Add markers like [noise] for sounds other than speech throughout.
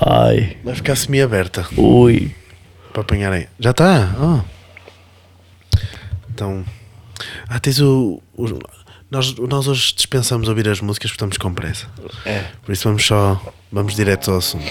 Ai, Vai ficar semi-aberta ui. para apanharem. Já está? Oh. Então. Ah, tens o. o- nós, nós hoje dispensamos ouvir as músicas porque estamos com pressa. É. Por isso vamos só. Vamos direto ao assunto.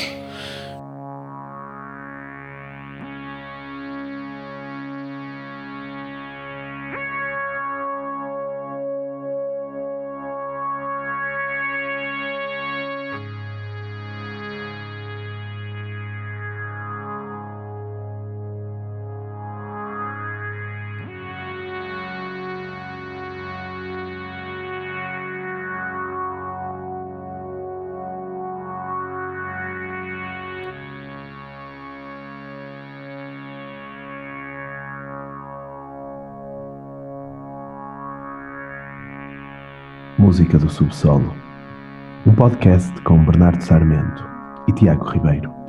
Música do Subsolo. Um podcast com Bernardo Sarmento e Tiago Ribeiro.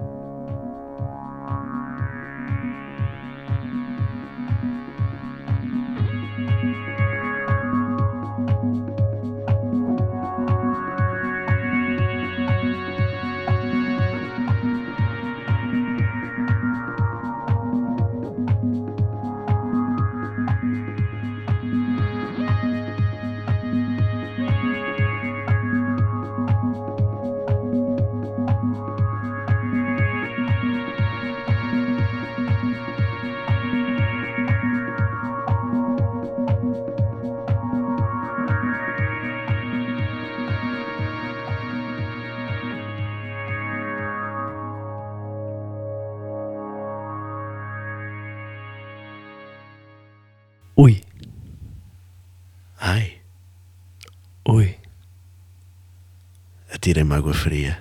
Atirem-me água fria.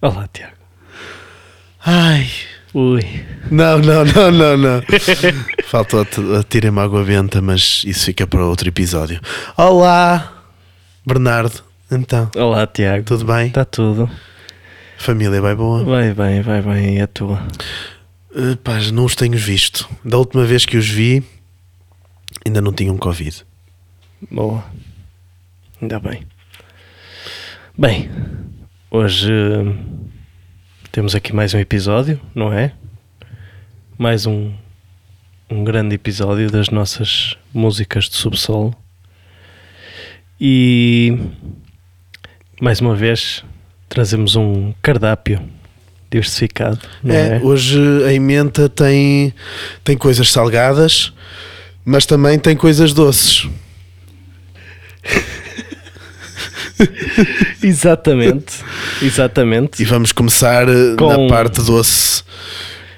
Olá, Tiago. Ai. Ui. Não, não, não, não, não. Faltou at- atirem-me água benta, mas isso fica para outro episódio. Olá, Bernardo. Então, Olá, Tiago. tudo bem? Está tudo. Família vai boa? Vai bem, vai bem. E a tua? Uh, não os tenho visto. Da última vez que os vi, ainda não tinham Covid. Boa. Ainda bem. Bem, hoje eh, temos aqui mais um episódio, não é? Mais um, um grande episódio das nossas músicas de subsolo. E mais uma vez trazemos um cardápio diversificado, É, é? hoje a emenda tem, tem coisas salgadas, mas também tem coisas doces. [laughs] Exatamente, exatamente. E vamos começar uh, Com- na parte doce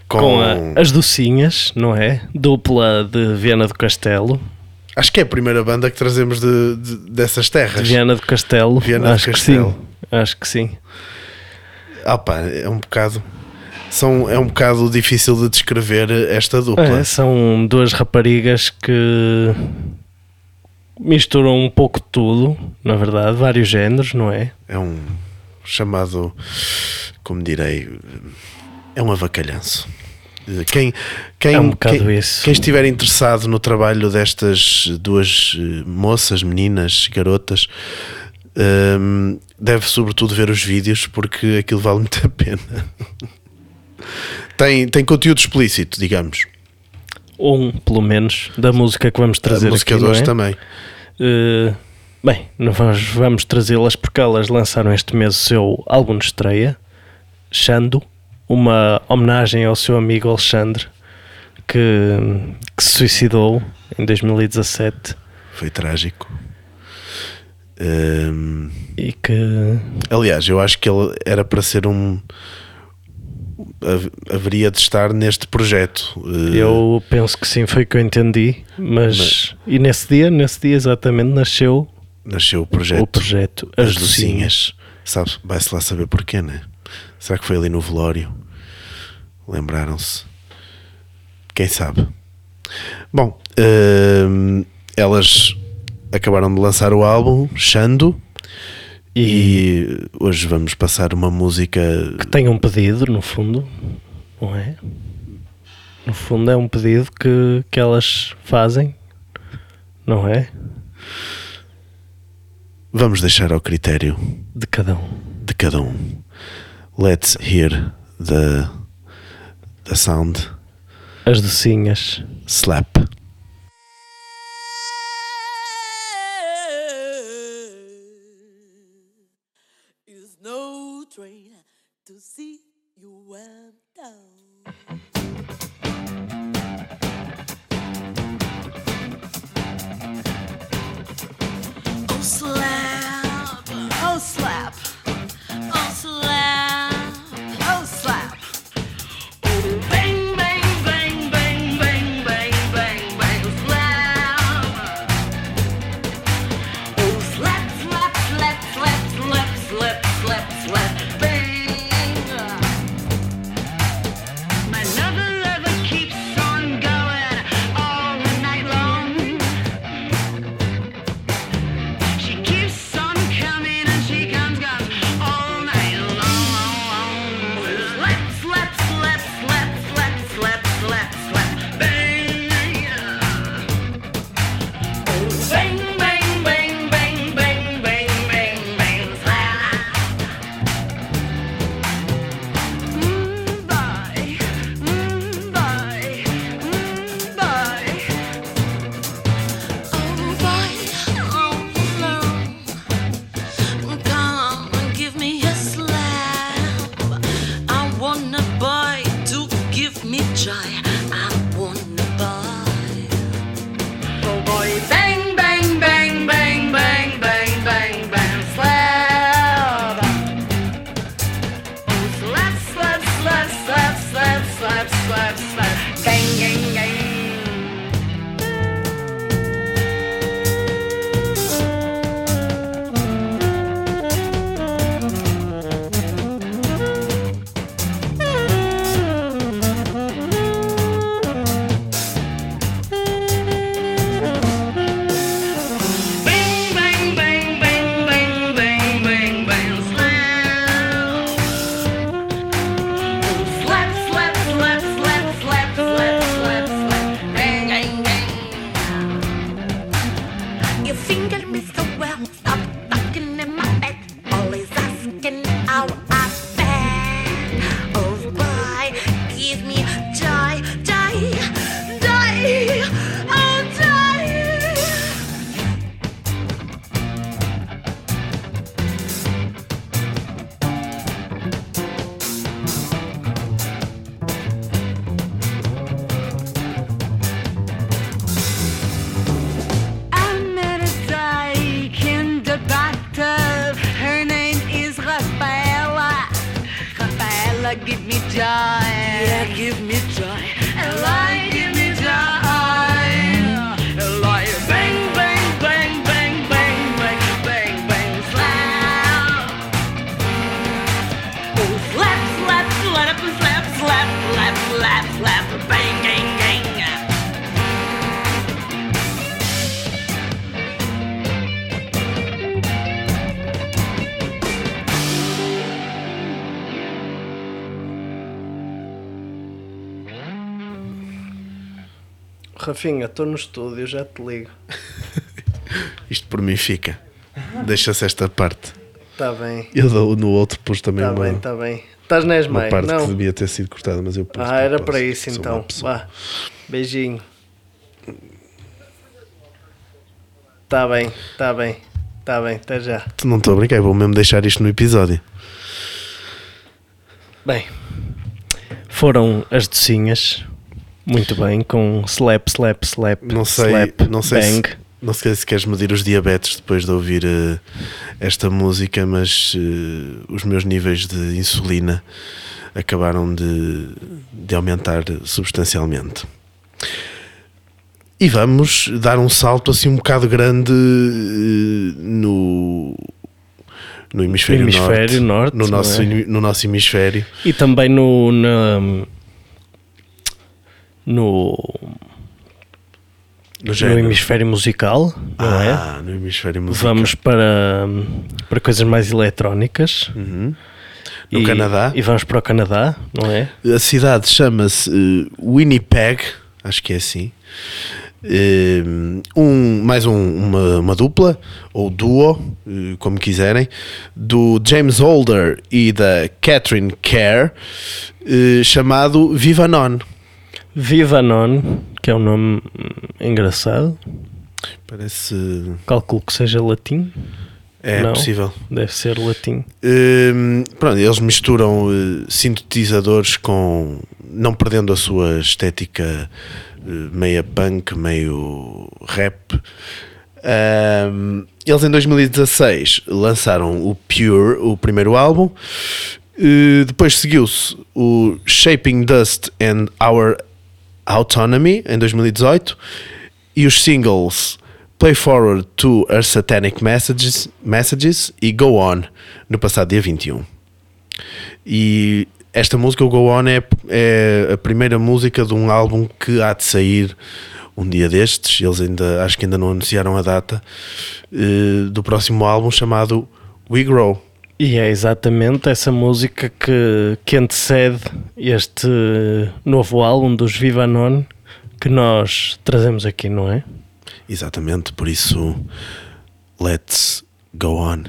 com, com a- as docinhas, não é? Dupla de Viana do Castelo. Acho que é a primeira banda que trazemos de, de- dessas De terras. Viana do Castelo. Viana do Acho que Castelo. sim. Acho que sim. Ah pá, é um bocado são, é um bocado difícil de descrever esta dupla. É, são duas raparigas que misturam um pouco de tudo, na verdade, vários géneros, não é? É um chamado, como direi, é um avacalhanço. Quem, quem, É um quem, isso. quem estiver interessado no trabalho destas duas eh, moças, meninas, garotas, hum, deve sobretudo ver os vídeos porque aquilo vale [laughs] muito a pena. tem, tem conteúdo explícito, digamos. Um, pelo menos, da música que vamos trazer a música aqui, é? também. Eh, bem, nós vamos, trazê-las porque elas lançaram este mês o seu álbum de estreia, Xando, uma homenagem ao seu amigo Alexandre, que, que se suicidou em 2017 Foi trágico. Hum, e que aliás, eu acho que ele era para ser um. Hav- Haveria de estar neste projeto. Eh, eu penso que sim, foi o que eu entendi, mas, e nesse dia, nesse dia exatamente nasceu Nasceu o projeto. o projeto As As Docinhas. docinhas. Sabe, vai-se lá saber porquê, né? Será que foi ali no velório? Lembraram-se? Quem sabe? Bom, hum, elas acabaram de lançar o álbum Xando e hoje vamos passar uma música que tem um pedido, no fundo, não é? No fundo é um pedido que, que elas fazem, não é? vamos deixar ao critério De cada um. de cada um. Let's hear the, the sound As docinhas. slap. Rafinha, estou no estúdio, já te ligo. [laughs] Isto por mim fica. Deixa-se esta parte. Está bem, Eu dou- no outro pus também está uma, bem, está bem. Estás na uma ESMAI, parte que não? devia ter sido cortada, mas eu pus. Ah, era para isso então. uma. Vá, beijinho. Está bem, está bem, está bem, até já. Não estou a brincar, vou mesmo deixar isto no episódio. Bem, foram as docinhas, muito bem, com slap, slap, slap, Não sei, slap, não sei se, bang. não sei se queres medir os diabetes depois de ouvir eh, esta música, mas eh, os meus níveis de insulina acabaram de, de aumentar substancialmente. E vamos dar um salto assim um bocado grande eh, no, no hemisfério, No hemisfério norte, no, não nosso, é? no nosso hemisfério. E também no. na- no, No, no hemisfério musical, não é? ah, no hemisfério musical. Vamos para, para coisas mais eletrónicas. Uhum. No E- Canadá. E vamos para o Canadá, não é? A cidade chama-se eh, Winnipeg, acho que é assim. eh, um, mais um- uma, uma dupla, ou duo, eh, como quiserem, do James Holder e da Catherine Kerr, chamado Viva Non. Vivanon, que é um nome hum, engraçado. Parece. Calculo que seja latim. É Não. possível. Deve ser latim. Hum, pronto, eles misturam eh, sintetizadores com. não perdendo a sua estética eh, meia punk, meio rap. Hum, eles em 2016 lançaram o Pure, o primeiro álbum. Eh, depois seguiu-se o Shaping Dust and Our Autonomy em 2018 e os singles Play Forward to Our Satanic Messages, Messages e Go On no passado dia 21. E esta música, o Go On, é, é a primeira música de um álbum que há de sair um dia destes. Eles ainda acho que ainda não anunciaram a data eh, do próximo álbum chamado We Grow. E é exatamente essa música que, que antecede este novo álbum dos Vivanon que nós trazemos aqui, não é? Exatamente, por isso, let's go on.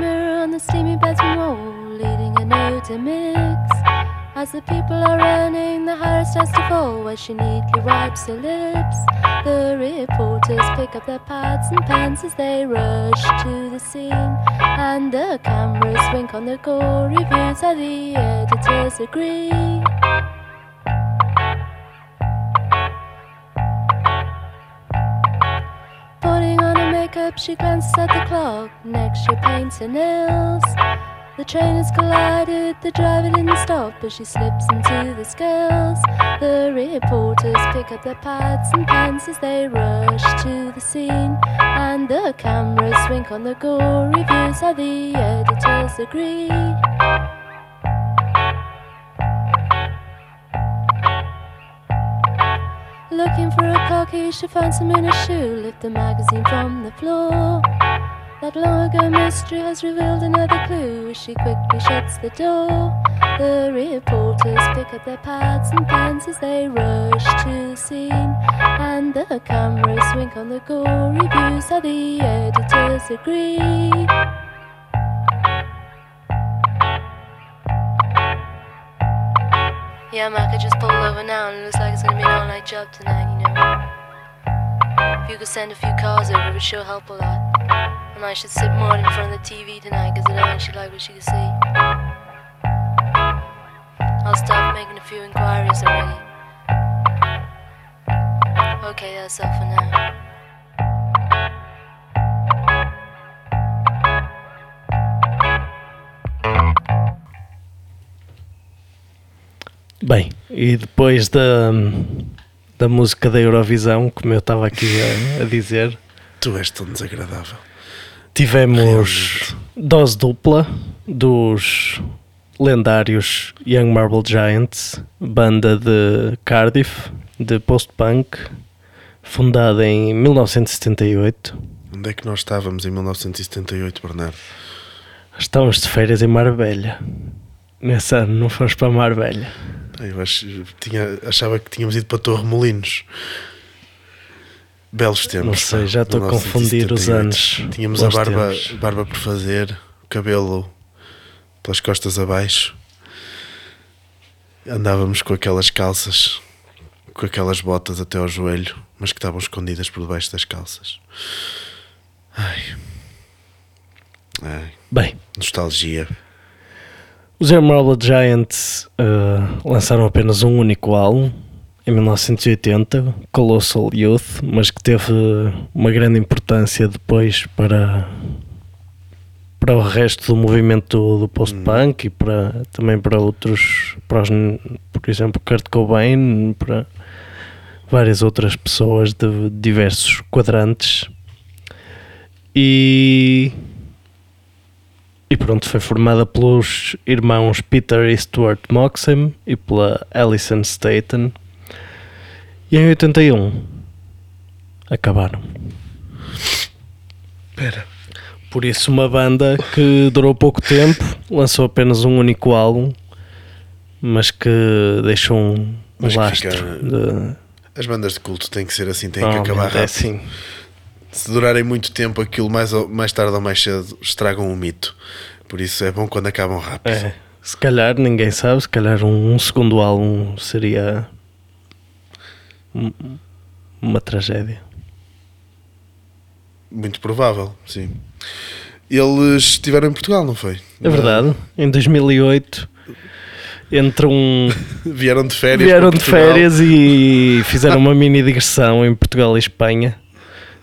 Mirror on the steamy bedroom wall, leading a note to mix. As the people are running, the Harris starts to fall while she neatly wipes her lips. The reporters pick up their pads and pens as they rush to the scene. And the cameras wink on the gore reviews, how the editors agree. Makeup, she glances at the clock. Next, she paints her nails. The train has collided, the driver didn't stop but she slips into the scales. The reporters pick up their pads and pens as they rush to the scene. And the cameras wink on the gore reviews, how the editors agree. Looking for a key, she finds him in a shoe. Lift the magazine from the floor. That long ago mystery has revealed another clue she quickly shuts the door. The reporters pick up their pads and pens as they rush to the scene. And the cameras wink on the gore reviews, how the editors agree. Yeah, Mac, I just pulled over now and it looks like it's gonna be an all night job tonight, you know. If you could send a few cars over, it would sure help a lot. And I should sit more in front of the TV tonight because I don't actually like what she can see. I'll start making a few inquiries already. Okay, that's all for now. Bem, e depois da, da música da Eurovisão, como eu estava aqui a, a dizer, Tu és tão desagradável. tivemos dose dupla dos lendários Young Marble Giants, banda de Cardiff, de post-punk, fundada em 1978. Onde é que nós estávamos em 1978, Bernardo? Estávamos de férias em Marbella. nesse ano, não fomos para Marbella. Eu acho, tinha, achava que tínhamos ido para Torre Molinos. Belos tempos. Não sei, já estou a 1978. confundir os anos. Tínhamos a barba, tempos. barba por fazer, o cabelo pelas costas abaixo. Andávamos com aquelas calças, com aquelas botas até ao joelho, mas que estavam escondidas por debaixo das calças. Ai. Ai. Bem, Nostalgia. Os Emerald Giants eh, lançaram apenas um único álbum em 1980, Colossal Youth, mas que teve uma grande importância depois para para o resto do movimento do, post-punk e para, também para outros, para os, por exemplo, Kurt Cobain, para várias outras pessoas de diversos quadrantes. E, e pronto, foi formada pelos irmãos Peter e Stuart Moxham e pela Alison Staten. E em 81 acabaram. Espera. Por isso, uma banda que durou pouco tempo, lançou apenas um único álbum, mas que deixou um, Mas lastro. fica- de- As bandas de culto têm que ser assim, têm que acabar rápido. é assim. Se durarem muito tempo, aquilo mais, ou- mais tarde ou mais cedo estragam o mito. Por isso é bom quando acabam rápido. É, se calhar, ninguém sabe, se calhar um, um segundo álbum seria um- uma tragédia. Muito provável, sim. Eles estiveram em Portugal, não foi? É verdade, em 2008 entre um [laughs] Vieram de férias. vieram de férias e fizeram uma mini digressão em Portugal e Espanha.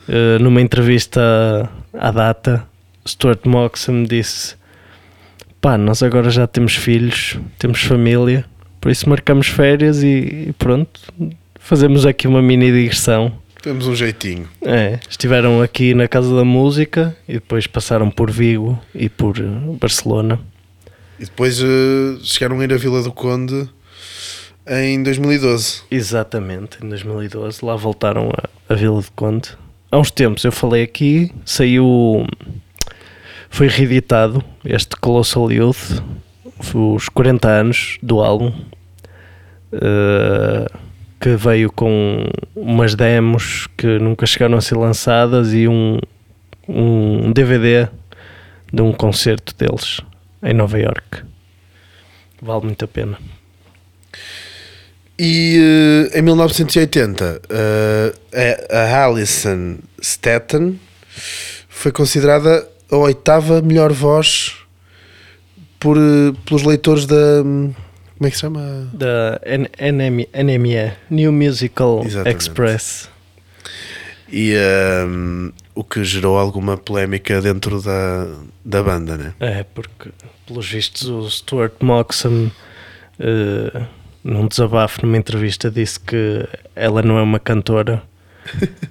Uh, numa entrevista à data, Stuart Moxham disse: Pá, nós agora já temos filhos, temos família, por isso marcamos férias e, e pronto, fazemos aqui uma mini digressão. Temos um jeitinho. É, estiveram aqui na Casa da Música e depois passaram por Vigo e por eh, Barcelona. E depois eh, chegaram a ir à Vila do Conde em 2012. Exatamente, em 2012, lá voltaram a Vila de Conde. Há uns tempos eu falei aqui, saiu, foi reeditado este Colossal Youth, os 40 anos do álbum, eh, que veio com umas demos que nunca chegaram a ser lançadas e um, um DVD de um concerto deles em Nova York. Vale muito a pena. E eh, em 1980, eh, a a Alison Staten foi considerada a oitava melhor voz por, eh, pelos leitores da. hum, Como é que se chama? da NME, New Musical Exatamente. Express. E hum, o que gerou alguma polémica dentro da, da banda, né? É, porque, pelos vistos, o Stuart Moxham, eh, num desabafo numa entrevista, disse que ela não é uma cantora,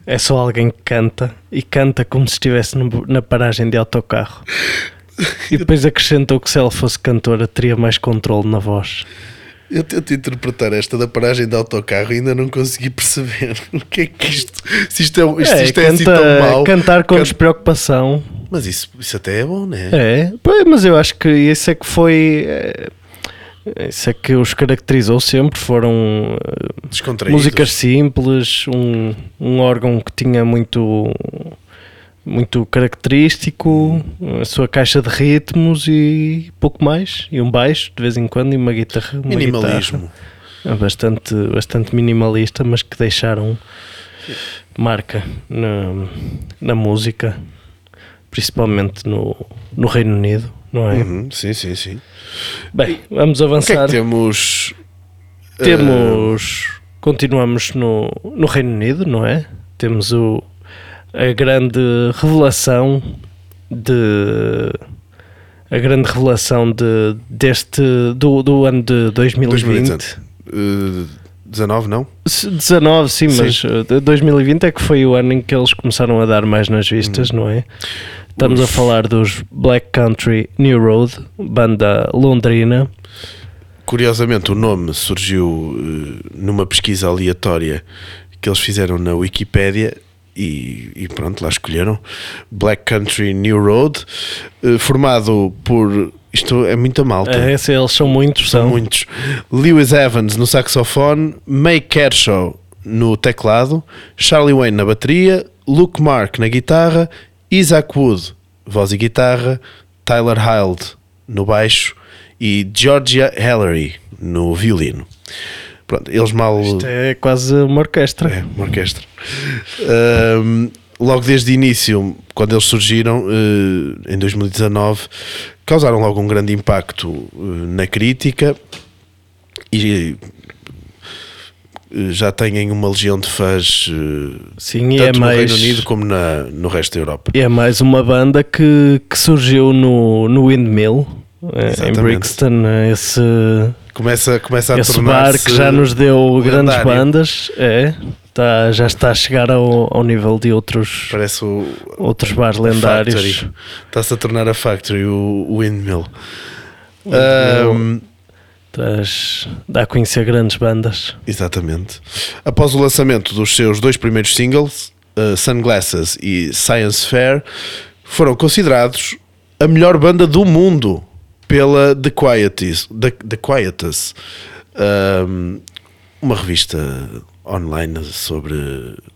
é só alguém que canta e canta como se estivesse na paragem de autocarro. E depois acrescentou que se ela fosse cantora teria mais controle na voz. Eu tento interpretar esta da paragem de autocarro e ainda não consegui perceber [laughs] o que é que isto. Se isto é, isto, É, isto é assim canta- tão mau. cantar com Can- despreocupação. Mas isso, isso até é bom, né? É, pois, mas eu acho que isso é que foi. é, Isso é que os caracterizou sempre. Foram eh, músicas simples, um, um órgão que tinha muito, muito característico, a sua caixa de ritmos e pouco mais. E um baixo de vez em quando e uma guitarra. Uma Minimalismo. guitarra bastante, bastante minimalista, mas que deixaram marca na, na música, principalmente no, no Reino Unido, não é? Uhum, sim, sim, sim. Bem, vamos O que é avançar. que temos? Temos. Continuamos no, no Reino Unido, não é? Temos o, a grande revelação de. A grande revelação de, deste. Do, do ano de 2020. 2020. Uh, 19, não? Se- 19, sim, Sim. mas uh, de 2020 é que foi o ano em que eles começaram a dar mais nas vistas, não é? Estamos a Os- falar dos Black Country New Road, banda londrina. Curiosamente, o nome surgiu uh, numa pesquisa aleatória que eles fizeram na Wikipédia e, e pronto, lá escolheram Black Country New Road, uh, formado por Isto é muita malta. É, se eles são muitos, São são. muitos. Lewis Evans no saxofone, May Kershaw no teclado, Charlie Wayne na bateria, Luke Mark na guitarra, Isaac Wood, voz e guitarra, Tyler Hilde no baixo e Georgia Hallery no violino. Pronto, eles mal. Isto é quase uma orquestra. É, uma orquestra. Ahm, logo desde o início, quando eles surgiram, eh, em 2019, causaram logo um grande impacto eh, na crítica e eh, já têm uma legião de fãs Sim, e é tanto no mais, Reino Unido como na, no resto da Europa. é mais uma banda que, que surgiu no, no Windmill, eh, em Exatamente. Brixton. Esse, Começa, começa a tornar bar que já nos deu grandes lendário. bandas. É, tá, já está a chegar ao, ao nível de outros, Parece o outros bares lendários. Está-se a tornar a Factory, o, o Windmill. Windmill. Ahm, Tás- dá a conhecer grandes bandas. Exatamente. Após o lançamento dos seus dois primeiros singles, uh, Sunglasses e Science Fair, foram considerados a melhor banda do mundo pela The Quietus, The, The Quietus um, uma revista online sobre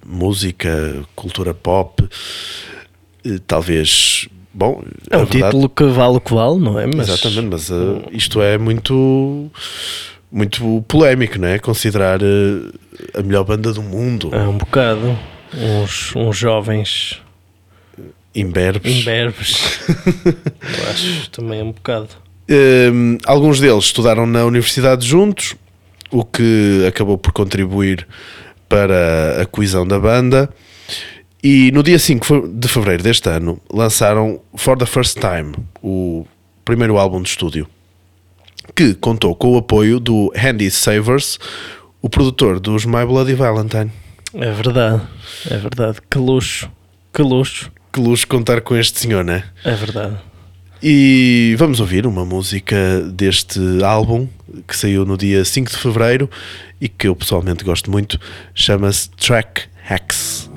música, cultura pop, eh, talvez, bom, É um verdade- título que vale o que vale, não é? Mas Exatamente, mas uh, isto é muito muito polémico, não é? Considerar uh, a melhor banda do mundo, é um bocado. Uns, uns jovens imberbes. imberbes. [laughs] Eu acho também é um bocado. Um, alguns deles estudaram na universidade juntos, o que acabou por contribuir para a coesão da banda. E no dia 5 de fevereiro deste ano lançaram For the First Time, o primeiro álbum de estúdio, que contou com o apoio do Andy Savers, o produtor dos My Bloody Valentine. É verdade, é verdade. Que luxo, que luxo. Que luxo contar com este senhor, né? É verdade. E vamos ouvir uma música deste álbum que saiu no dia 5 de fevereiro e que eu pessoalmente gosto muito. Chama-se Track Hacks.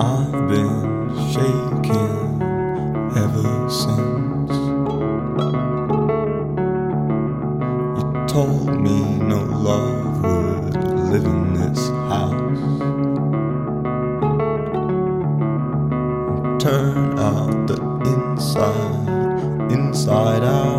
I've been shaking told me no love would live in this house. Turn out the inside, inside out.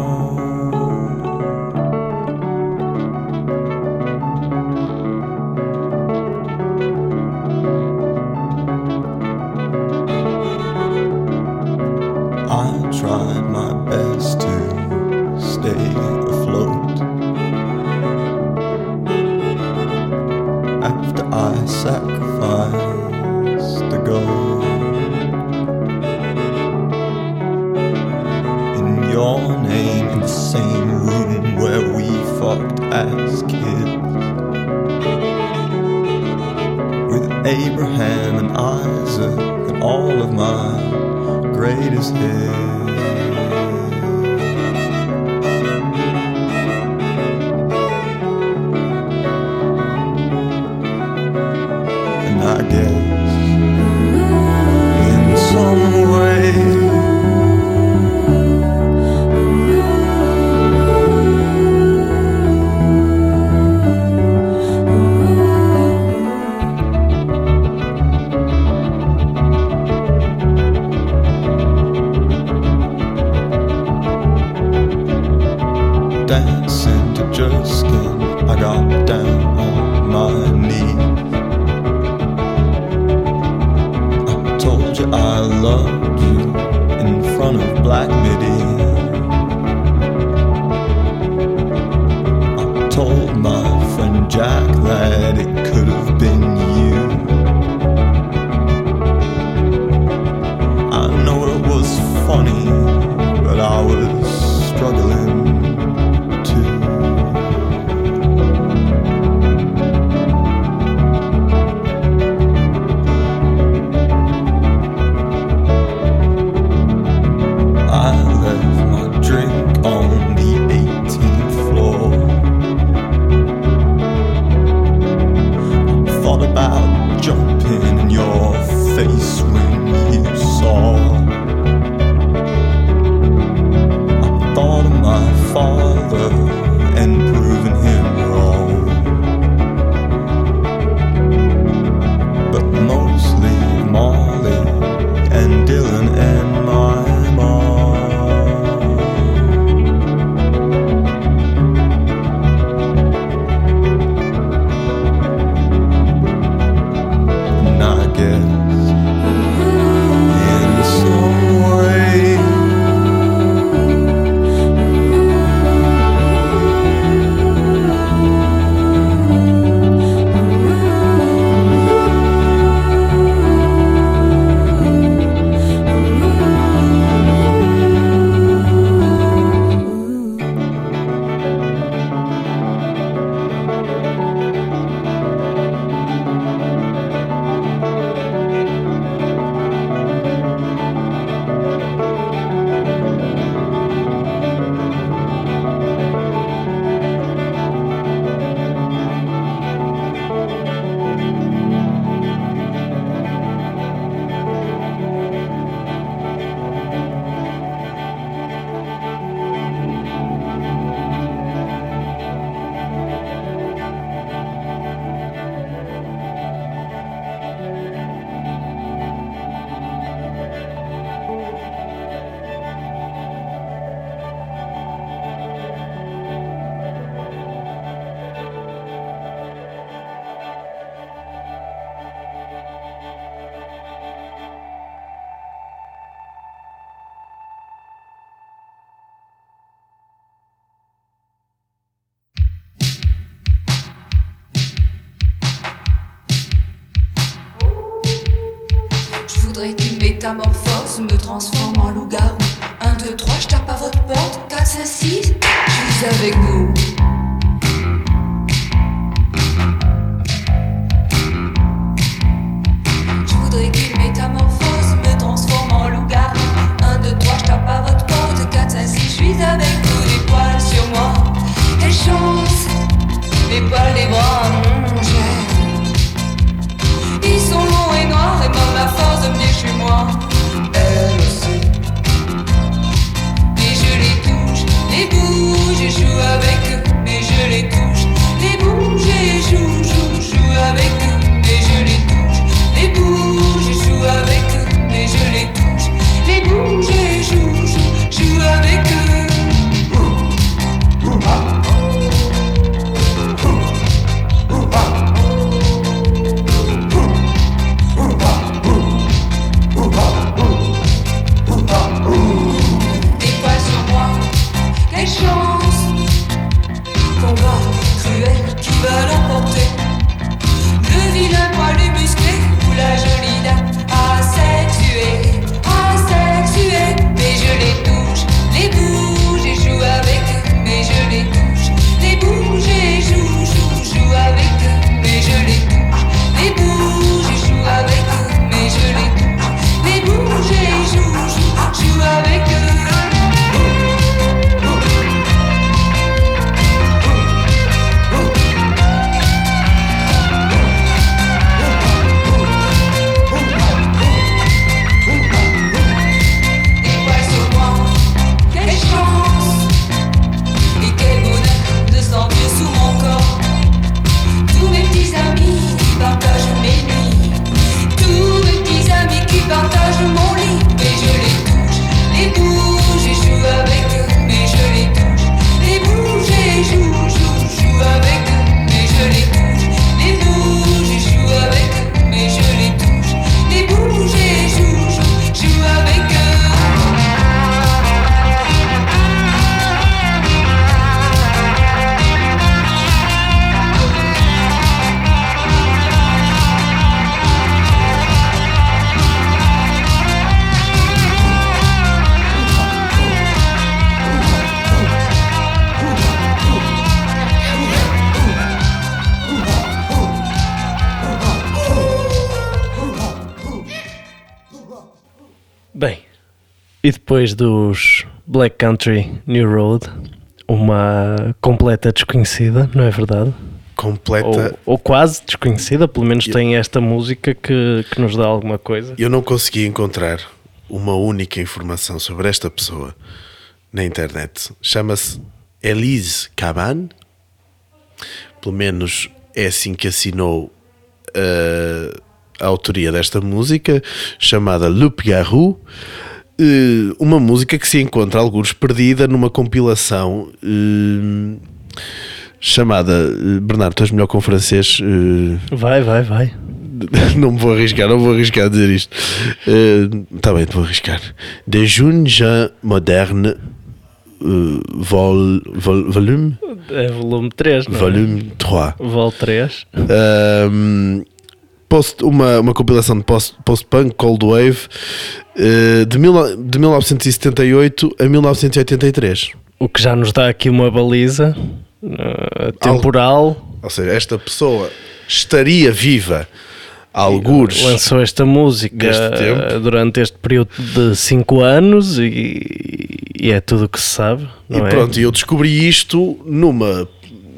Métamorphose me transforme en loup-garou. 1, 2, 3, je tape à votre porte. 4, 5, 6, je suis avec vous. Je voudrais qu'une métamorphose me transforme en loup-garou. 1, 2, 3, je tape à votre porte. 4, 5, 6, je suis avec vous. Des poils sur moi. Quelle chance! Les poils, les bras, mon et et pas la force de je suis moi. Elle aussi. Mais je les touche, les bouge et joue avec eux. Mais je les touche, les bouge et joue, joue, joue avec eux. but I e depois dos Black Country New Road, uma completa desconhecida, não é verdade? Completa. Ou, ou quase desconhecida, pelo menos tem esta música que, que nos dá alguma coisa. Eu não consegui encontrar uma única informação sobre esta pessoa na internet. Chama-se Elise Caban, pelo menos é assim que assinou uh, a autoria desta música, chamada Loup Garou. Uh, uma música que se encontra alguns perdida numa compilação uh, chamada uh, Bernardo, tu és melhor com francês Vai, vai, vai. [laughs] não me vou arriscar, não vou arriscar a dizer isto está bem, te vou arriscar De Jeunes Jean Moderne uh, vol, vol, Volume É volume 3, não Volume 3 é? Vol 3. um, post, uma, uma compilação de post- post-punk, Cold Wave, uh, de, mil, de 1978 a 1983. O que já nos dá aqui uma baliza uh, temporal. Ou seja, esta pessoa estaria viva há algures. Lançou esta música durante este período de 5 anos e, e é tudo o que se sabe. E é? pronto, e eu descobri isto numa,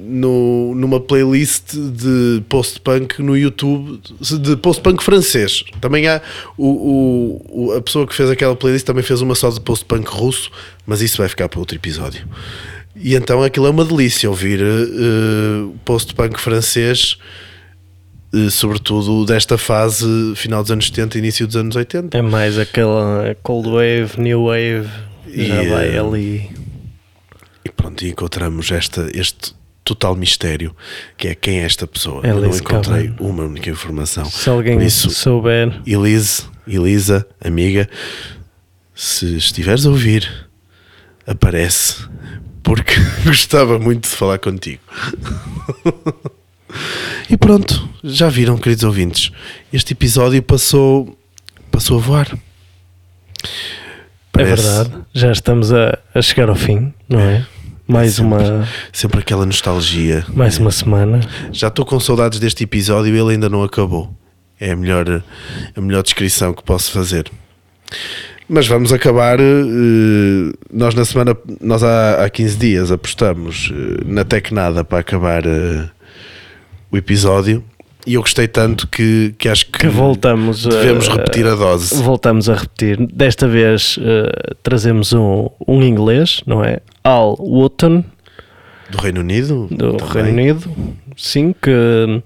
no- numa playlist de post-punk no YouTube, de post-punk francês. Também há o, o- a pessoa que fez aquela playlist também fez uma só de post-punk russo, mas isso vai ficar para outro episódio. E então aquilo é uma delícia ouvir eh, post-punk francês, eh, sobretudo desta fase final dos anos 70 início dos anos 80. É mais aquela Cold Wave, New Wave. Já E, vai eh, ali. E pronto, e encontramos esta, este total mistério que é quem é esta pessoa. Eu não encontrei uma única informação. Se alguém Por isso, souber, Elise, Elisa, amiga, se estiveres a ouvir, aparece, porque [laughs] gostava muito de falar contigo. [laughs] e pronto, já viram, queridos ouvintes, este episódio passou, passou a voar. é Parece verdade. Já estamos a, a chegar ao fim, não é? Mais sempre. uma, Sempre aquela nostalgia. mais uma semana. Já estou com saudades deste episódio e ele ainda não acabou. É a melhor, a melhor descrição que posso fazer. Mas vamos acabar. eh, nós na semana, nós há, há 15 dias apostamos eh, na Tecnada para acabar eh, o episódio. E eu gostei tanto que, que acho que, Que voltamos a- devemos repetir a dose. Voltamos a repetir. Desta vez eh, trazemos um, um inglês, não é? Al Wotton, Do Reino Unido? do também. Reino Unido, sim, que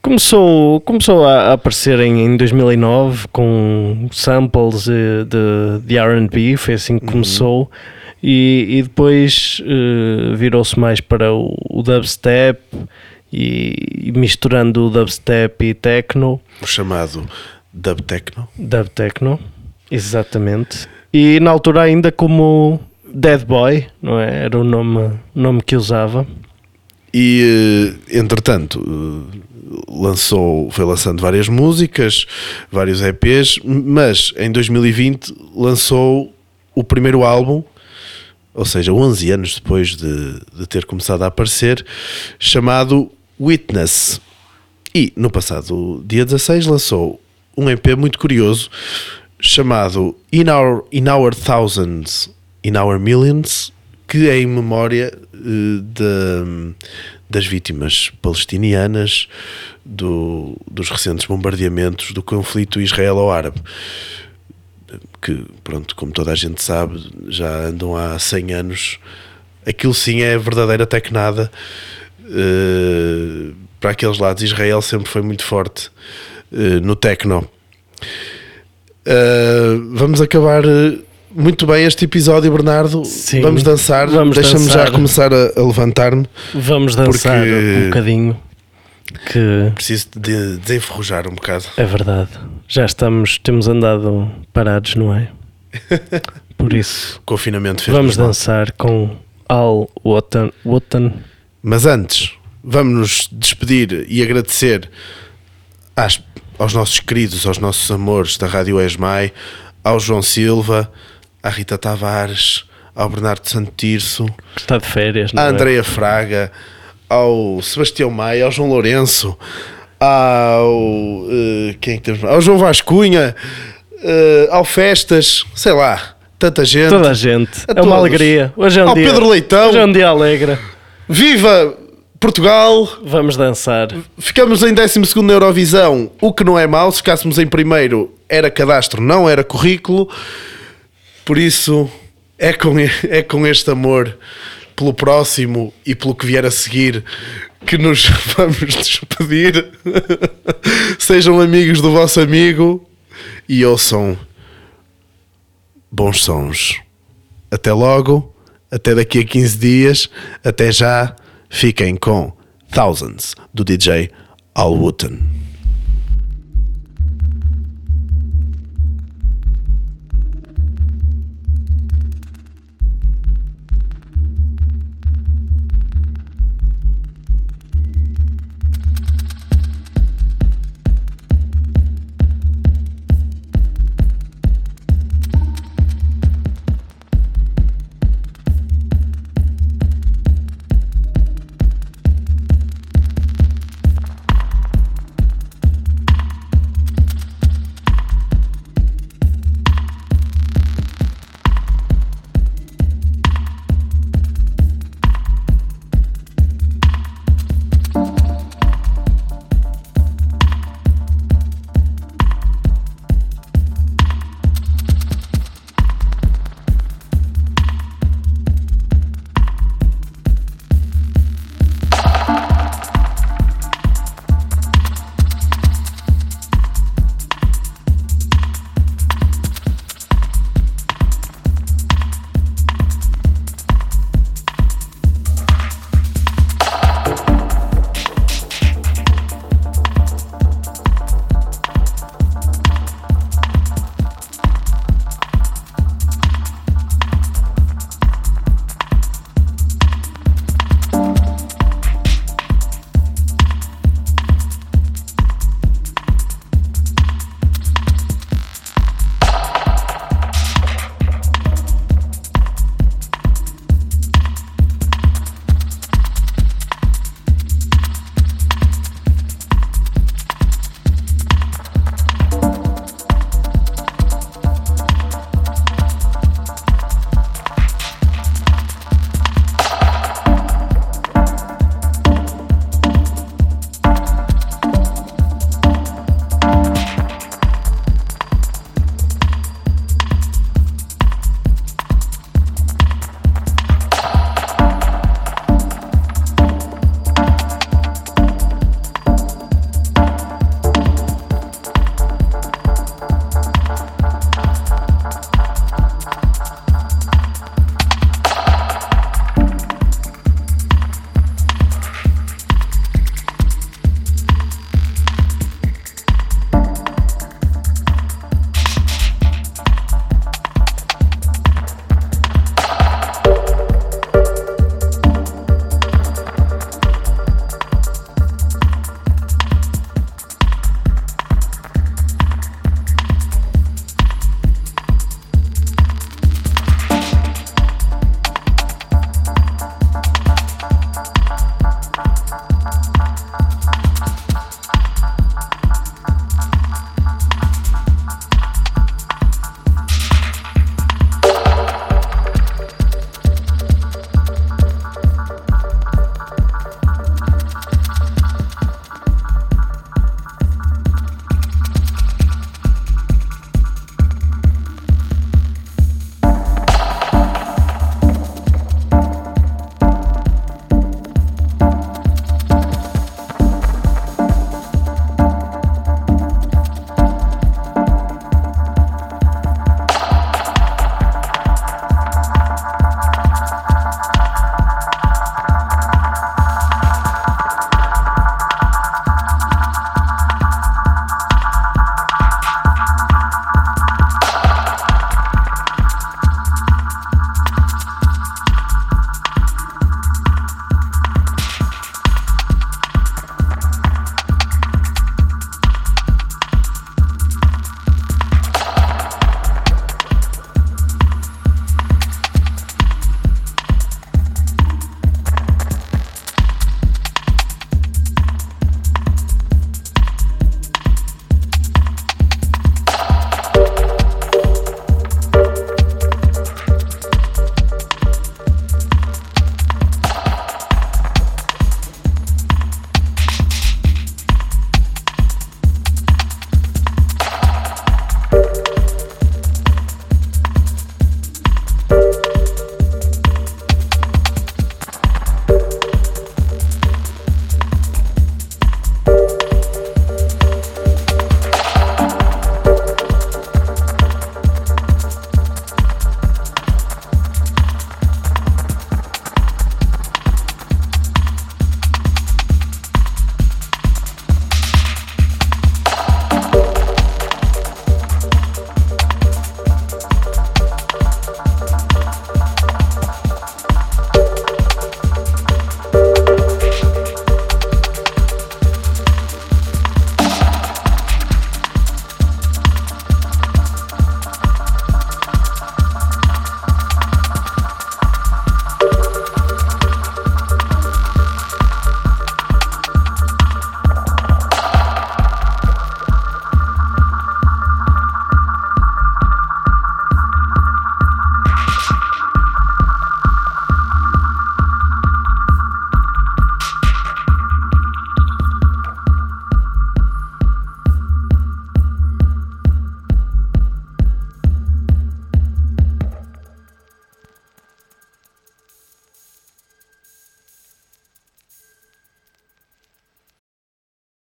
começou, começou a a aparecer em, em 2009 com samples de, de RB, foi assim que começou. E, e depois eh, virou-se mais para o, o dubstep e, misturando o dubstep e techno. O chamado Dub Techno. Dub Techno, exatamente. E na altura ainda como Dead Boy, não é? Era o nome, nome que usava. E eh, entretanto eh, lançou, foi lançando várias músicas, vários EPs, mas em 2020 lançou o primeiro álbum, ou seja, 11 anos depois de, de ter começado a aparecer, chamado Witness. E no passado dia 16 lançou um EP muito curioso chamado In Our, In Our Thousands, In Our Millions, que é em memória eh, da- das vítimas palestinianas do- dos recentes bombardeamentos do conflito israelo-árabe. Que, pronto, como toda a gente sabe, já andam há 100 anos. Aquilo sim é verdadeira tecnada. Eh, para aqueles lados, Israel sempre foi muito forte eh, no techno. Eh, vamos acabar muito bem este episódio, Bernardo. Sim, vamos dançar. vamos Deixa-me já começar a, a levantar-me. Vamos dançar um bocadinho. Que Preciso de desenferrujar um bocado. é verdade. Já estamos, temos andado parados, não é? [laughs] Por isso, confinamento fez vamos dançar com Al Wotton. Wotton. Mas antes, vamos nos despedir e agradecer às- aos nossos queridos, aos nossos amores da Rádio Esmai, ao João Silva, à Rita Tavares, ao Bernardo Santo Tirso, que está de férias, à é? Andreia Fraga, ao Sebastião Maia, ao João Lourenço, ao. eh, quem é que temos? Ao João Vascunha, eh, ao Festas, sei lá, tanta gente. Toda a gente. A é uma todos. alegria. Hoje é um Ao dia. Pedro Leitão. Hoje é um dia alegre. Viva Portugal! Vamos dançar. Ficamos em 12 na Eurovisão, o que não é mau. Se ficássemos em primeiro, era cadastro, não era currículo. Por isso, é com, é com este amor pelo próximo e pelo que vier a seguir que nos [laughs] vamos despedir. Sejam amigos do vosso amigo e ouçam bons sons. Até logo, até daqui a 15 dias, até já. Fiquem com Thousands do DJ Al Wooten.